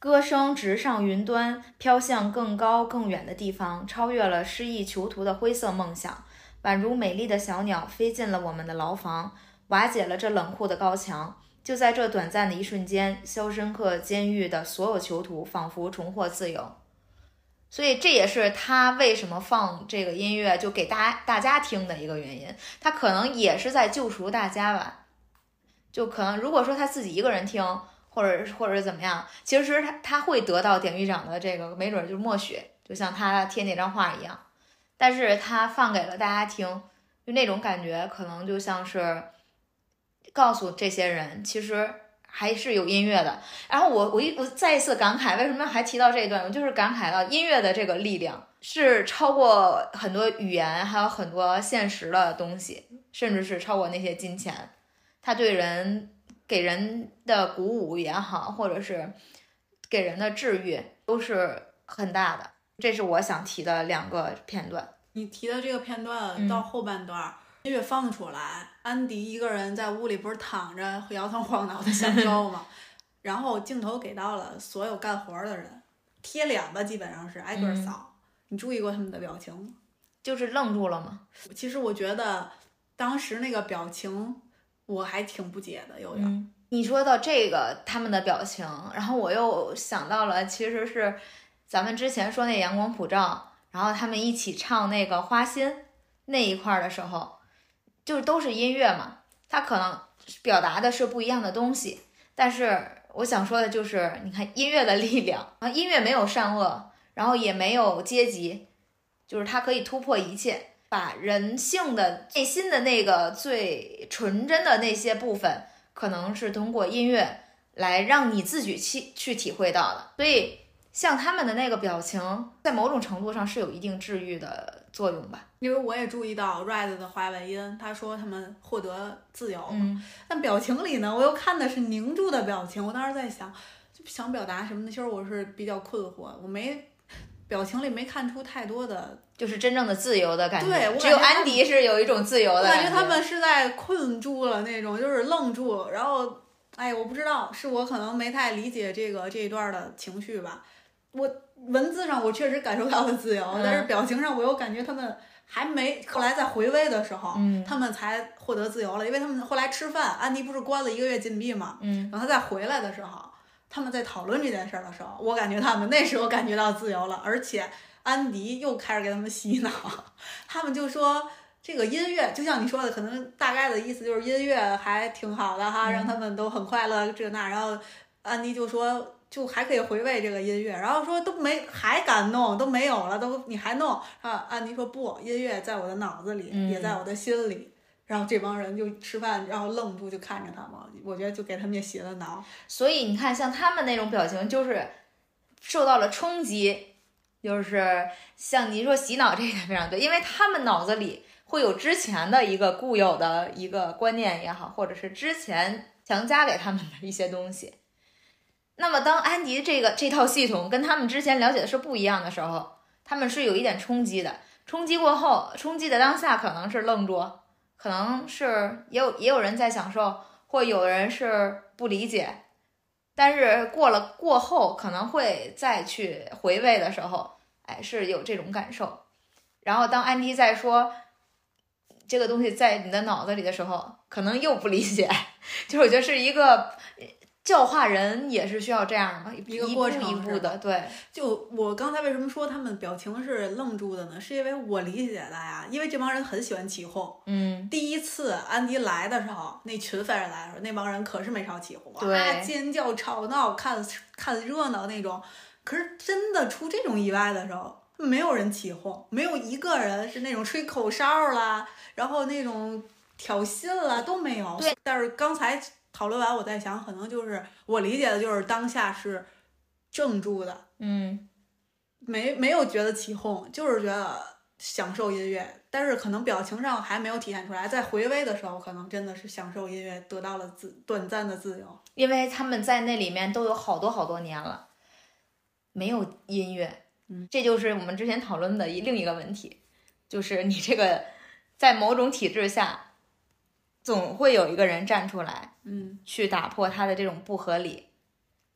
歌声直上云端，飘向更高更远的地方，超越了失意囚徒的灰色梦想，宛如美丽的小鸟飞进了我们的牢房，瓦解了这冷酷的高墙。就在这短暂的一瞬间，肖申克监狱的所有囚徒仿佛重获自由。所以这也是他为什么放这个音乐就给大家大家听的一个原因。他可能也是在救赎大家吧。就可能如果说他自己一个人听。或者或者怎么样？其实他他会得到典狱长的这个，没准就是默许，就像他贴那张画一样。但是他放给了大家听，就那种感觉，可能就像是告诉这些人，其实还是有音乐的。然后我我一我再一次感慨，为什么还提到这一段？我就是感慨到音乐的这个力量是超过很多语言，还有很多现实的东西，甚至是超过那些金钱。他对人。给人的鼓舞也好，或者是给人的治愈，都是很大的。这是我想提的两个片段。你提的这个片段到后半段，音乐放出来，安迪一个人在屋里不是躺着摇头晃脑的享受吗？然后镜头给到了所有干活的人，贴脸吧，基本上是挨个扫。你注意过他们的表情吗？就是愣住了吗？其实我觉得当时那个表情。我还挺不解的，有点。你说到这个他们的表情，然后我又想到了，其实是咱们之前说那阳光普照，然后他们一起唱那个花心那一块的时候，就是都是音乐嘛，它可能表达的是不一样的东西。但是我想说的就是，你看音乐的力量啊，音乐没有善恶，然后也没有阶级，就是它可以突破一切。把人性的内心的那个最纯真的那些部分，可能是通过音乐来让你自己去去体会到的。所以，像他们的那个表情，在某种程度上是有一定治愈的作用吧。因为我也注意到 Red 的华外音，他说他们获得自由，但表情里呢，我又看的是凝住的表情。我当时在想，就想表达什么呢？其实我是比较困惑，我没表情里没看出太多的。就是真正的自由的感觉，对，只有安迪是有一种自由的感觉。他们是在困住了那种，就是愣住。然后，哎，我不知道，是我可能没太理解这个这一段的情绪吧。我文字上我确实感受到了自由，但是表情上我又感觉他们还没。后来在回味的时候，他们才获得自由了，因为他们后来吃饭，安迪不是关了一个月禁闭嘛，嗯，然后他再回来的时候，他们在讨论这件事的时候，我感觉他们那时候感觉到自由了，而且。安迪又开始给他们洗脑，他们就说这个音乐就像你说的，可能大概的意思就是音乐还挺好的哈，让他们都很快乐这那。然后安迪就说就还可以回味这个音乐，然后说都没还敢弄都没有了，都你还弄啊？安迪说不，音乐在我的脑子里，也在我的心里。然后这帮人就吃饭，然后愣住就看着他们，我觉得就给他们也洗了脑。所以你看，像他们那种表情，就是受到了冲击。就是像您说洗脑这一点非常对，因为他们脑子里会有之前的一个固有的一个观念也好，或者是之前强加给他们的一些东西。那么当安迪这个这套系统跟他们之前了解的是不一样的时候，他们是有一点冲击的。冲击过后，冲击的当下可能是愣住，可能是也有也有人在享受，或有人是不理解，但是过了过后，可能会再去回味的时候，哎，是有这种感受。然后当安迪在说这个东西在你的脑子里的时候，可能又不理解，就是我觉得是一个教化人也是需要这样的一个步过程一步是的，对，就我刚才为什么说他们表情是愣住的呢？是因为我理解的呀，因为这帮人很喜欢起哄。嗯，第一次安迪来的时候，那群犯人来的时候，那帮人可是没少起哄啊，对尖叫、吵闹、看看热闹那种。可是真的出这种意外的时候，没有人起哄，没有一个人是那种吹口哨啦，然后那种挑衅啦都没有。对，但是刚才讨论完，我在想，可能就是我理解的就是当下是怔住的，嗯，没没有觉得起哄，就是觉得享受音乐，但是可能表情上还没有体现出来。在回味的时候，可能真的是享受音乐，得到了自短暂的自由。因为他们在那里面都有好多好多年了，没有音乐，嗯，这就是我们之前讨论的一另一个问题，就是你这个在某种体制下，总会有一个人站出来嗯去打破他的这种不合理，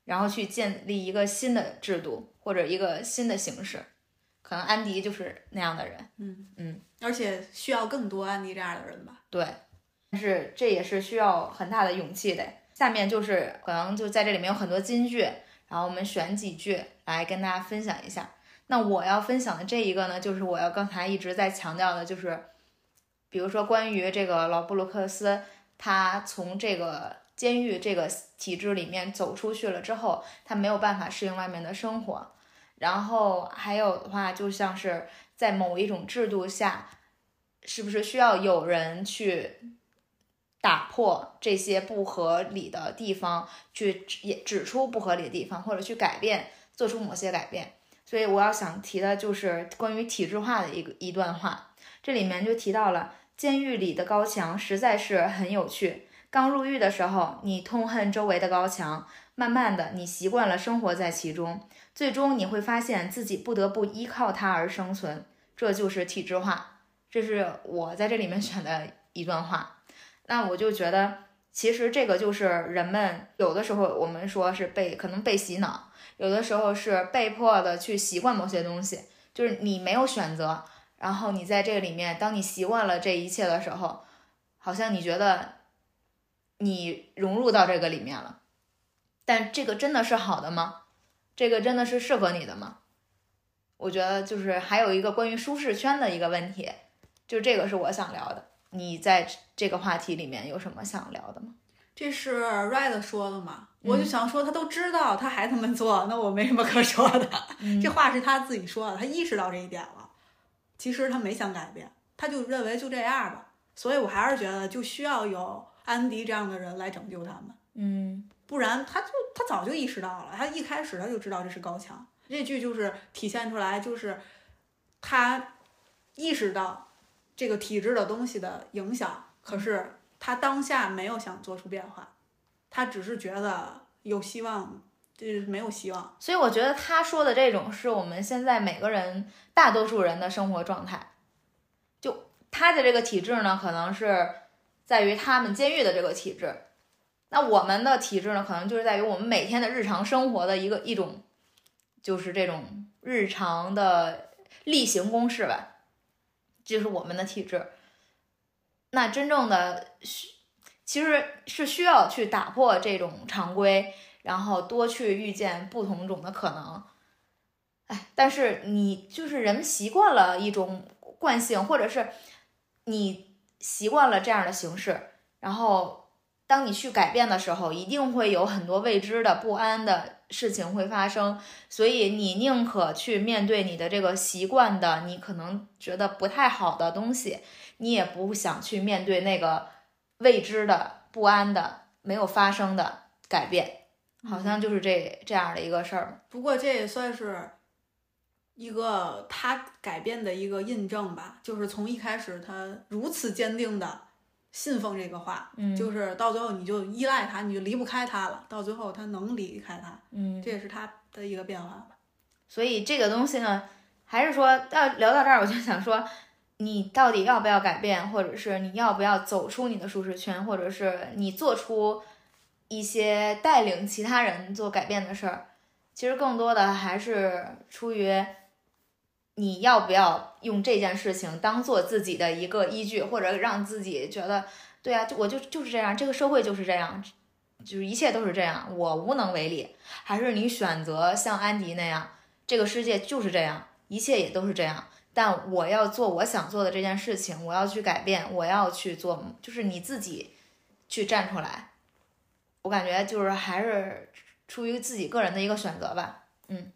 然后去建立一个新的制度或者一个新的形式。可能安迪就是那样的人，嗯嗯，而且需要更多安迪这样的人吧。对，但是这也是需要很大的勇气的。下面就是可能就在这里面有很多金句，然后我们选几句来跟大家分享一下。那我要分享的这一个呢，就是我要刚才一直在强调的，就是比如说关于这个老布鲁克斯，他从这个监狱这个体制里面走出去了之后，他没有办法适应外面的生活。然后还有的话，就像是在某一种制度下，是不是需要有人去打破这些不合理的地方，去指也指出不合理的地方，或者去改变，做出某些改变？所以我要想提的就是关于体制化的一个一段话，这里面就提到了监狱里的高墙实在是很有趣。刚入狱的时候，你痛恨周围的高墙，慢慢的，你习惯了生活在其中，最终你会发现自己不得不依靠它而生存，这就是体制化。这是我在这里面 选的一段话。那我就觉得，其实这个就是人们有的时候我们说是被可能被洗脑，有的时候是被迫的去习惯某些东西，就是你没有选择，然后你在这个里面，当你习惯了这一切的时候，好像你觉得你融入到这个里面了，但这个真的是好的吗？这个真的是适合你的吗？我觉得就是还有一个关于舒适圈的一个问题，就这个是我想聊的。你在这个话题里面有什么想聊的吗？这是 Red 说的嘛？我就想说，他都知道，他还这么做，那我没什么可说的。这话是他自己说的，他意识到这一点了。其实他没想改变，他就认为就这样吧。所以我还是觉得，就需要有安迪这样的人来拯救他们。嗯不然他就他早就意识到了，他一开始他就知道这是高墙。这句就是体现出来，就是他意识到这个体制的东西的影响，可是他当下没有想做出变化，他只是觉得有希望，就是没有希望。所以我觉得他说的这种是我们现在每个人大多数人的生活状态。就他的这个体制呢，可能是在于他们监狱的这个体制。那我们的体制呢，可能就是在于我们每天的日常生活的一个一种，就是这种日常的例行公事吧，就是我们的体制。那真正的需其实是需要去打破这种常规，然后多去遇见不同种的可能。哎，但是你就是人习惯了一种惯性，或者是你习惯了这样的形式，然后当你去改变的时候，一定会有很多未知的、不安的事情会发生。所以你宁可去面对你的这个习惯的，你可能觉得不太好的东西，你也不想去面对那个未知的、不安的、没有发生的改变。好像就是这这样的一个事儿。不过这也算是一个他改变的一个印证吧，就是从一开始他如此坚定的信奉这个话，嗯就是到最后你就依赖他，你就离不开他了，到最后他能离开他，嗯，这也是他的一个变化吧。所以这个东西呢，还是说到聊到这儿，我就想说，你到底要不要改变，或者是你要不要走出你的舒适圈，或者是你做出一些带领其他人做改变的事儿，其实更多的还是出于你要不要用这件事情当做自己的一个依据，或者让自己觉得，对啊，就我就就是这样，这个社会就是这样，就是一切都是这样，我无能为力。还是你选择像安迪那样，这个世界就是这样，一切也都是这样。但我要做我想做的这件事情，我要去改变，我要去做，就是你自己去站出来。我感觉就是还是出于自己个人的一个选择吧。嗯，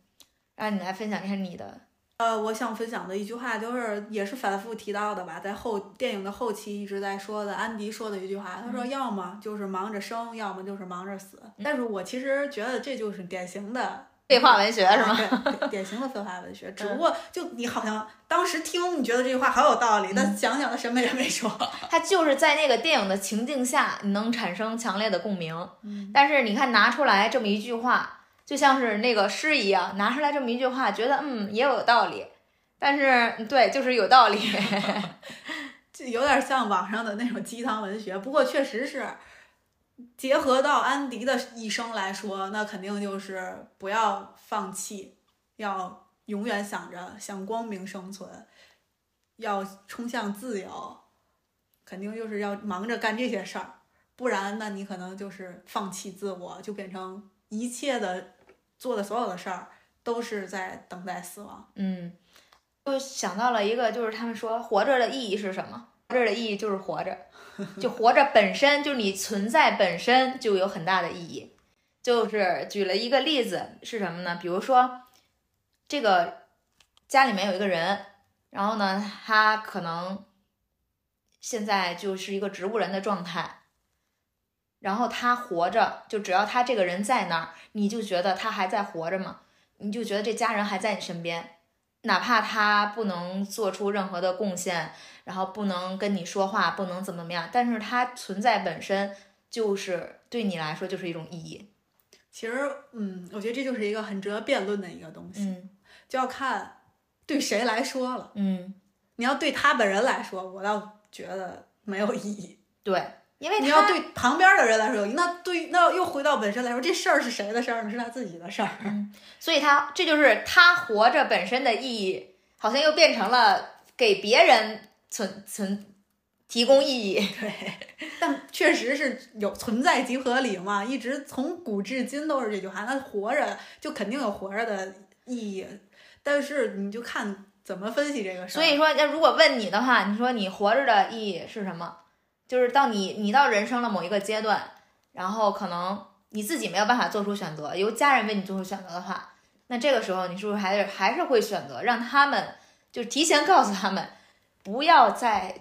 让你来分享一下你的。呃，我想分享的一句话就是，也是反复提到的吧，在后电影的后期一直在说的，安迪说的一句话，他说嗯要么就是忙着生，要么就是忙着死。但是我其实觉得这就是典型的废话文学是吗？典型的废话文学。只不过就你好像当时听，你觉得这句话好有道理，但想想他什么也没说。他就是在那个电影的情境下，你能产生强烈的共鸣。嗯但是你看拿出来这么一句话，就像是那个诗一样，拿出来这么一句话，觉得嗯也有道理。但是对，就是有道理。就有点像网上的那种鸡汤文学，不过确实是结合到安迪的一生来说，那肯定就是不要放弃，要永远想着向光明生存，要冲向自由，肯定就是要忙着干这些事儿，不然那你可能就是放弃自我，就变成一切的做的所有的事儿都是在等待死亡。嗯，就想到了一个，就是他们说活着的意义是什么？活着的意义就是活着，就活着本身就你存在本身就有很大的意义。就是举了一个例子是什么呢？比如说，这个家里面有一个人，然后呢，他可能现在就是一个植物人的状态，然后他活着，就只要他这个人在那儿，你就觉得他还在活着嘛，你就觉得这家人还在你身边，哪怕他不能做出任何的贡献，然后不能跟你说话，不能怎么怎么样，但是他存在本身就是对你来说就是一种意义。其实，嗯，我觉得这就是一个很值得辩论的一个东西。嗯就要看对谁来说了。嗯，你要对他本人来说，我倒觉得没有意义。对，因为你要对旁边的人来说有那对那又回到本身来说，这事儿是谁的事儿呢？是他自己的事儿。所以他这就是他活着本身的意义，好像又变成了给别人存存提供意义。对但确实是有存在即合理嘛，一直从古至今都是这句话。那活着就肯定有活着的意义，但是你就看怎么分析这个事儿。所以说，要如果问你的话，你说你活着的意义是什么？就是到你你到人生的某一个阶段，然后可能你自己没有办法做出选择，由家人为你做出选择的话，那这个时候你是不是还是还是会选择让他们就提前告诉他们，不要再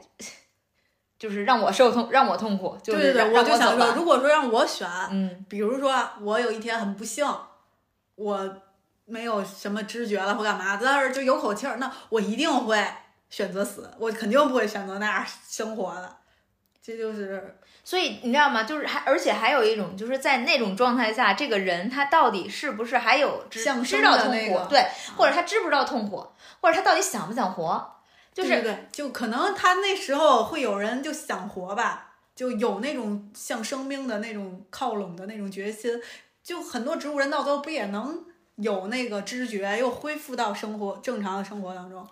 就是让我受痛，让我痛苦，就对对对，是我就想说。如果说让我选，嗯比如说我有一天很不幸，我没有什么知觉了或干嘛，但是就有口气儿，那我一定会选择死，我肯定不会选择那样生活的。这就是所以你知道吗？就是还而且还有一种，就是在那种状态下，这个人他到底是不是还有知知道痛苦？那个对，或者他知不知道痛苦，或者他到底想不想活？就是对对对，就可能他那时候会有人就想活吧，就有那种向生命的那种靠拢的那种决心，就很多植物人到最后不也能有那个知觉，又恢复到生活正常的生活当中，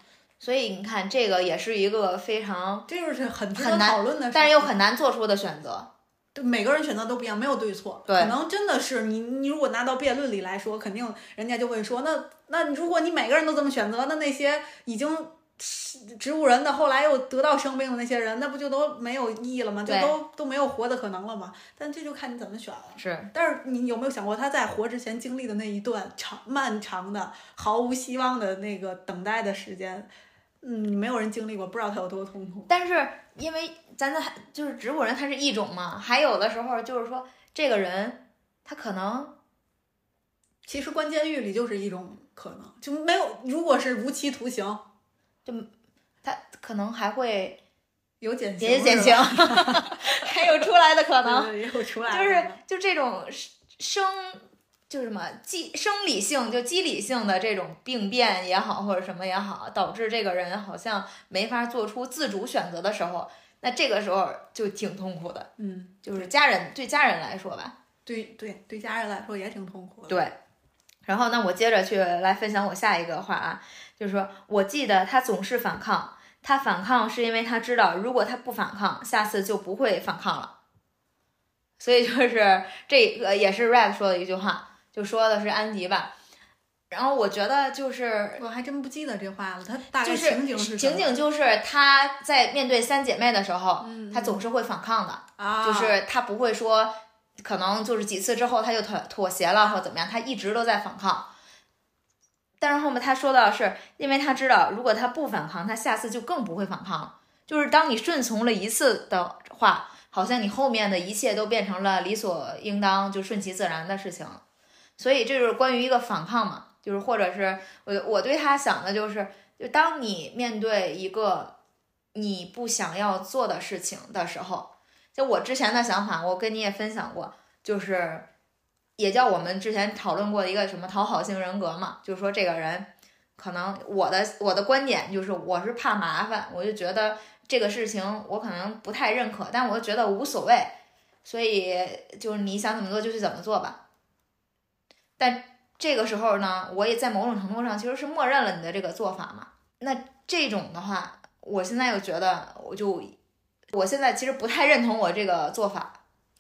所以你看，这个也是一个非常，这就是很很难讨论的。但是又很难做出的选择。对每个人选择都不一样，没有对错。对可能真的是你，你如果拿到辩论里来说，肯定人家就会说，那那如果你每个人都这么选择，那那些已经植物人的后来又得到生病的那些人，那不就都没有意义了吗？就都都没有活的可能了吗？但这就看你怎么选了。是，但是你有没有想过，他在活之前经历的那一段长漫长的、毫无希望的那个等待的时间？嗯，没有人经历过，不知道他有多痛苦。但是因为咱的还就是植物人，他是一种嘛，还有的时候就是说，这个人他可能其实关监狱里就是一种可能，就没有。如果是无期徒刑，就他可能还会有减刑，也减刑，还有出来的可能。也有出来，就是就这种生，就什么机生理性就机理性的这种病变也好，或者什么也好，导致这个人好像没法做出自主选择的时候，那这个时候就挺痛苦的。嗯，就是家人对家人来说吧，对对对，家人来说也挺痛苦的。对。然后那我接着去来分享我下一个话啊，就是说我记得他总是反抗，他反抗是因为他知道如果他不反抗，下次就不会反抗了。所以就是这个也是 Red 说的一句话，就说的是安迪吧。然后我觉得就是我还真不记得这话了，他大概就是情景是情景就是他在面对三姐妹的时候，嗯他总是会反抗的。啊，就是他不会说，可能就是几次之后他就妥妥协了或者怎么样，他一直都在反抗。但是后面他说到是因为他知道，如果他不反抗，他下次就更不会反抗了。就是当你顺从了一次的话，好像你后面的一切都变成了理所应当，就顺其自然的事情了。所以这就是关于一个反抗嘛，就是或者是我我对他想的就是，就当你面对一个你不想要做的事情的时候，就我之前的想法，我跟你也分享过，就是也叫我们之前讨论过一个什么讨好型人格嘛，就是说这个人可能我的我的观点就是我是怕麻烦，我就觉得这个事情我可能不太认可，但我觉得无所谓，所以就是你想怎么做就去怎么做吧。但这个时候呢，我也在某种程度上其实是默认了你的这个做法嘛。那这种的话，我现在又觉得，我就我现在其实不太认同我这个做法，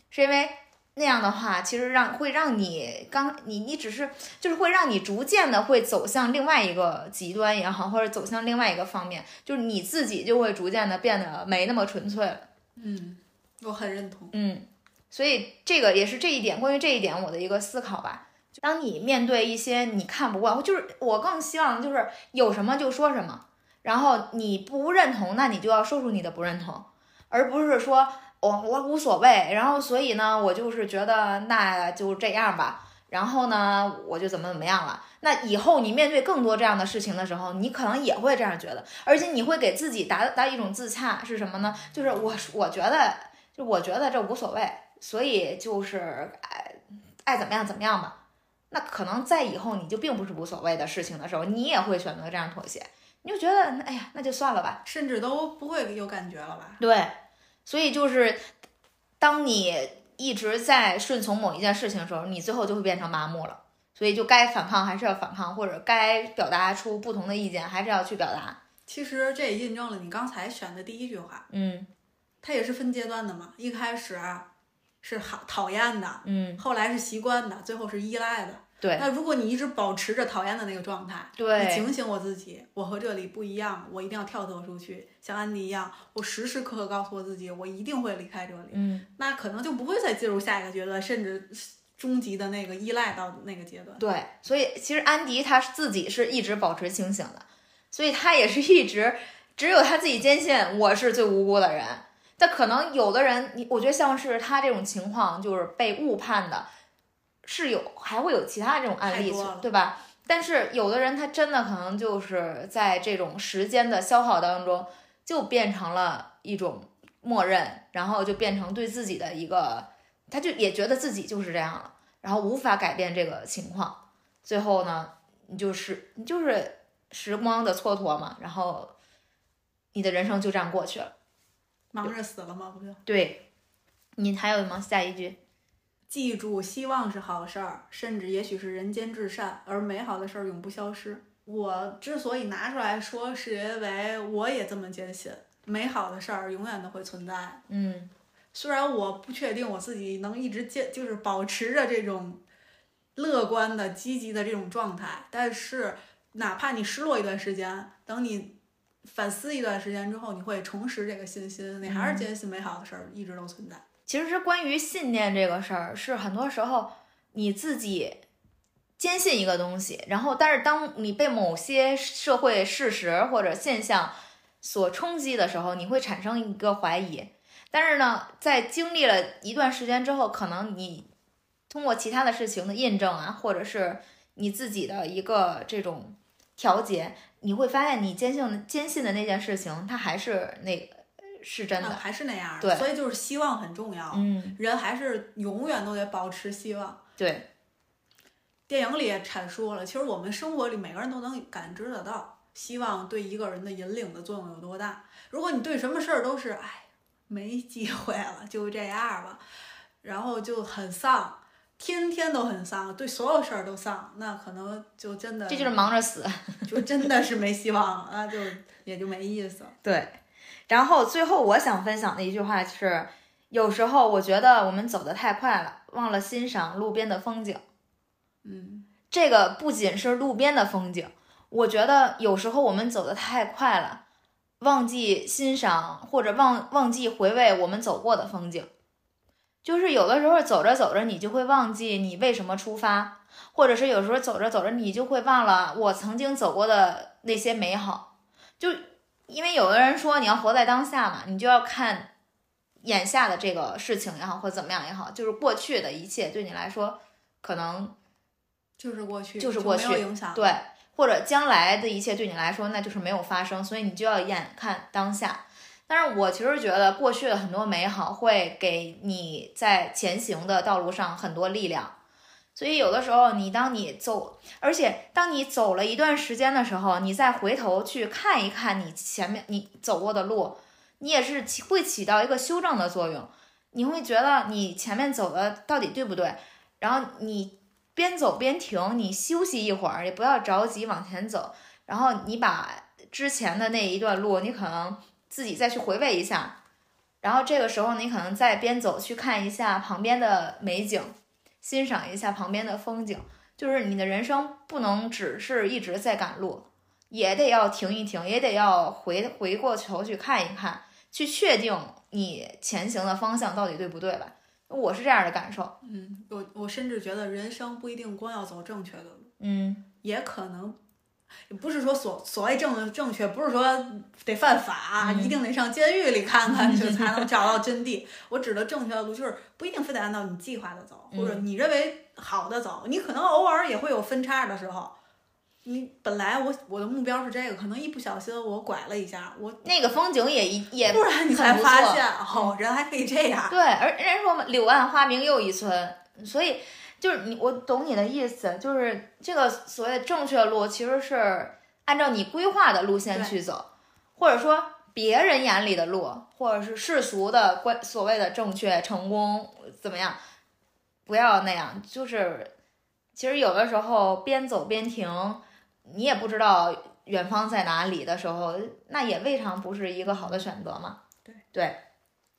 是因为那样的话，其实让会让你刚你你只是就是会让你逐渐的会走向另外一个极端也好，或者走向另外一个方面，就是你自己就会逐渐的变得没那么纯粹了。嗯，我很认同。嗯，所以这个也是这一点，关于这一点我的一个思考吧。当你面对一些你看不惯，就是我更希望就是有什么就说什么，然后你不认同，那你就要说出你的不认同，而不是说我我无所谓，然后所以呢，我就是觉得那就这样吧，然后呢，我就怎么怎么样了。那以后你面对更多这样的事情的时候，你可能也会这样觉得，而且你会给自己达达一种自洽，是什么呢？就是我我觉得，就我觉得这无所谓，所以就是爱爱怎么样怎么样吧。那可能在以后你就并不是无所谓的事情的时候，你也会选择这样妥协，你就觉得哎呀，那就算了吧。甚至都不会有感觉了吧？对，所以就是当你一直在顺从某一件事情的时候，你最后就会变成麻木了。所以就该反抗还是要反抗，或者该表达出不同的意见还是要去表达。其实这也印证了你刚才选的第一句话，嗯它也是分阶段的嘛。一开始是好讨厌的，嗯，后来是习惯的，最后是依赖的。对那如果你一直保持着讨厌的那个状态，对你对警醒我自己，我和这里不一样，我一定要跳脱出去，像安迪一样，我时时刻刻告诉我自己，我一定会离开这里。嗯那可能就不会再进入下一个阶段，甚至终极的那个依赖到那个阶段。对，所以其实安迪他自己是一直保持清醒的，所以他也是一直只有他自己坚信我是最无辜的人。但可能有的人，你我觉得像是他这种情况，就是被误判的，是有还会有其他这种案例对吧？但是有的人他真的可能就是在这种时间的消耗当中，就变成了一种默认，然后就变成对自己的一个，他就也觉得自己就是这样了，然后无法改变这个情况，最后呢，你就是你就是时光的蹉跎嘛，然后你的人生就这样过去了。忙着死了吗？不就？对，你还有吗？下一句，记住，希望是好事儿，甚至也许是人间至善，而美好的事儿永不消失。我之所以拿出来说，是因为我也这么坚信，美好的事儿永远都会存在。嗯虽然我不确定我自己能一直坚，就是保持着这种乐观的、积极的这种状态，但是哪怕你失落一段时间，等你反思一段时间之后，你会重拾这个信心，你还是坚信美好的事儿一直都存在。其实是关于信念这个事儿，是很多时候你自己坚信一个东西，然后但是当你被某些社会事实或者现象所冲击的时候，你会产生一个怀疑。但是呢，在经历了一段时间之后，可能你通过其他的事情的印证啊，或者是你自己的一个这种调节，你会发现你坚信坚信的那件事情，它还是那是真的。啊还是那样的。对所以就是希望很重要。嗯，人还是永远都得保持希望。对，电影里也阐述了，其实我们生活里每个人都能感知得到，希望对一个人的引领的作用有多大。如果你对什么事儿都是哎没机会了，就这样吧，然后就很丧，天天都很丧，对所有事儿都丧，那可能就真的这就是忙着死。就真的是没希望了，那就也就没意思了。对，然后最后我想分享的一句话是，有时候我觉得我们走得太快了，忘了欣赏路边的风景。嗯，这个不仅是路边的风景，我觉得有时候我们走得太快了，忘记欣赏或者忘忘记回味我们走过的风景。就是有的时候走着走着，你就会忘记你为什么出发，或者是有时候走着走着，你就会忘了我曾经走过的那些美好。就因为有的人说你要活在当下嘛，你就要看眼下的这个事情也好，或怎么样也好，就是过去的一切对你来说可能就是过去，就是过去没有影响。对，或者将来的一切对你来说那就是没有发生，所以你就要眼看当下。但是我其实觉得过去的很多美好会给你在前行的道路上很多力量，所以有的时候你当你走，而且当你走了一段时间的时候，你再回头去看一看你前面你走过的路，你也是起会起到一个修正的作用。你会觉得你前面走的到底对不对？然后你边走边停，你休息一会儿，也不要着急往前走。然后你把之前的那一段路，你可能自己再去回味一下。然后这个时候，你可能再边走去看一下旁边的美景，欣赏一下旁边的风景。就是你的人生不能只是一直在赶路，也得要停一停，也得要回回过头去看一看，去确定你前行的方向到底对不对吧？我是这样的感受。嗯，我我甚至觉得人生不一定光要走正确的路，嗯也可能。也不是说所所谓正正确，不是说得犯法，嗯一定得上监狱里看看 就才能找到真谛。我指的正确的路，就是不一定非得按照你计划的走，或者嗯你认为好的走，你可能偶尔也会有分叉的时候。你本来我我的目标是这个，可能一不小心我拐了一下，我那个风景也一也突然你才发现，哦，人还可以这样。对，而人家说嘛，柳暗花明又一村，所以就是你，我懂你的意思，就是这个所谓的正确路，其实是按照你规划的路线去走，或者说别人眼里的路，或者是世俗的关所谓的正确、成功怎么样，不要那样，就是其实有的时候边走边停，你也不知道远方在哪里的时候，那也未尝不是一个好的选择嘛。对对。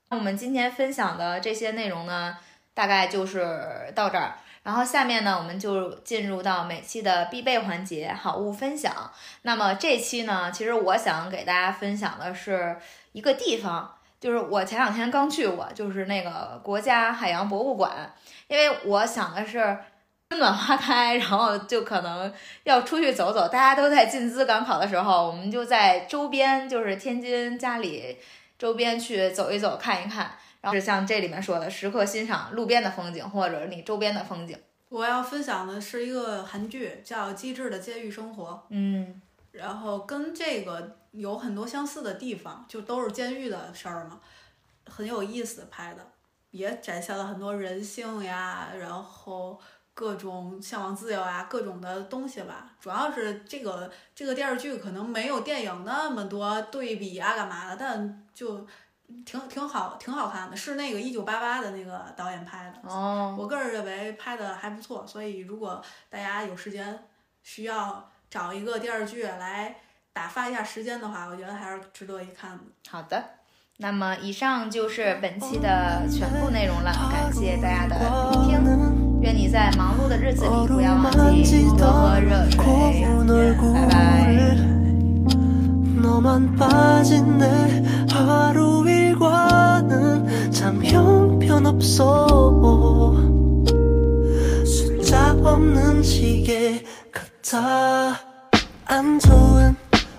那我们今天分享的这些内容呢，大概就是到这儿。然后下面呢，我们就进入到每期的必备环节——好物分享。那么这期呢，其实我想给大家分享的是一个地方，就是我前两天刚去过，就是那个国家海洋博物馆。因为我想的是春暖花开，然后就可能要出去走走。大家都在进资赶考的时候，我们就在周边，就是天津、家里周边去走一走、看一看。然后是像这里面说的，时刻欣赏路边的风景，或者你周边的风景。我要分享的是一个韩剧，叫《机智的监狱生活》。嗯然后跟这个有很多相似的地方，就都是监狱的事儿嘛，很有意思拍的，也展现了很多人性呀，然后各种向往自由啊，各种的东西吧。主要是这个这个电视剧可能没有电影那么多对比啊，干嘛的，但就挺挺好，挺好看的，是那个一九八八的那个导演拍的。哦，我个人认为拍的还不错，所以如果大家有时间需要找一个电视剧来打发一下时间的话，我觉得还是值得一看的。好的。那么以上就是本期的全部内容了，感谢大家的聆听。愿你在忙碌的日子里不要忘记多喝热水。拜拜。 참 형편없어 숫자 없는 시계 같아 안 좋은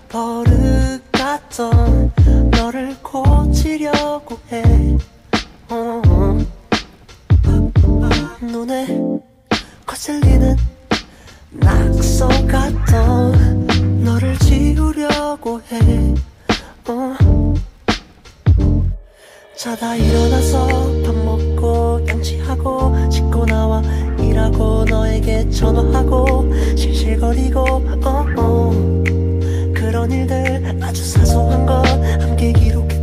버릇 같던 너를 고치려고 해 어. 눈에 거슬리는 낙서 같던 너를 지우려고 해 어. 자다 일어나서 밥 먹고 양치하고 씻고 나와 일하고 너에게 전화하고 실실거리고 어어. 그런 일들 아주 사소한 것 함께 기록해